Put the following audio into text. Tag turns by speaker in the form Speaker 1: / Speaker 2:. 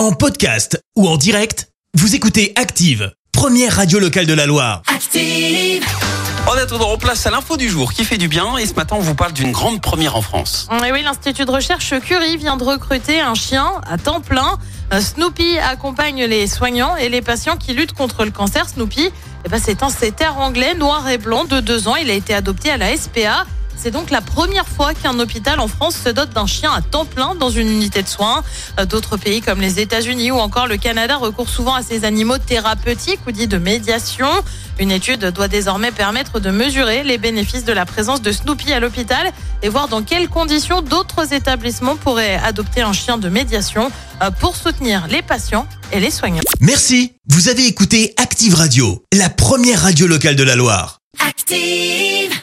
Speaker 1: En podcast ou en direct, vous écoutez Active, première radio locale de la Loire.
Speaker 2: Active.
Speaker 3: En attendant, on place à l'info du jour qui fait du bien et ce matin on vous parle d'une grande première en France.
Speaker 4: Et oui, l'Institut de recherche Curie vient de recruter un chien à temps plein. Euh, Snoopy accompagne les soignants et les patients qui luttent contre le cancer. Snoopy, eh ben, c'est un setter anglais noir et blanc de deux ans. Il a été adopté à la SPA. C'est donc la première fois qu'un hôpital en France se dote d'un chien à temps plein dans une unité de soins. Euh, D'autres pays comme les États-Unis ou encore le Canada recourent souvent à ces animaux thérapeutiques ou dits de médiation. Une étude doit désormais permettre de mesurer les bénéfices de la présence de Snoopy à l'hôpital et voir dans quelles conditions d'autres établissements pourraient adopter un chien de médiation euh, pour soutenir les patients et les soignants.
Speaker 1: Merci, vous avez écouté Active Radio, la première radio locale de la Loire.
Speaker 2: Active.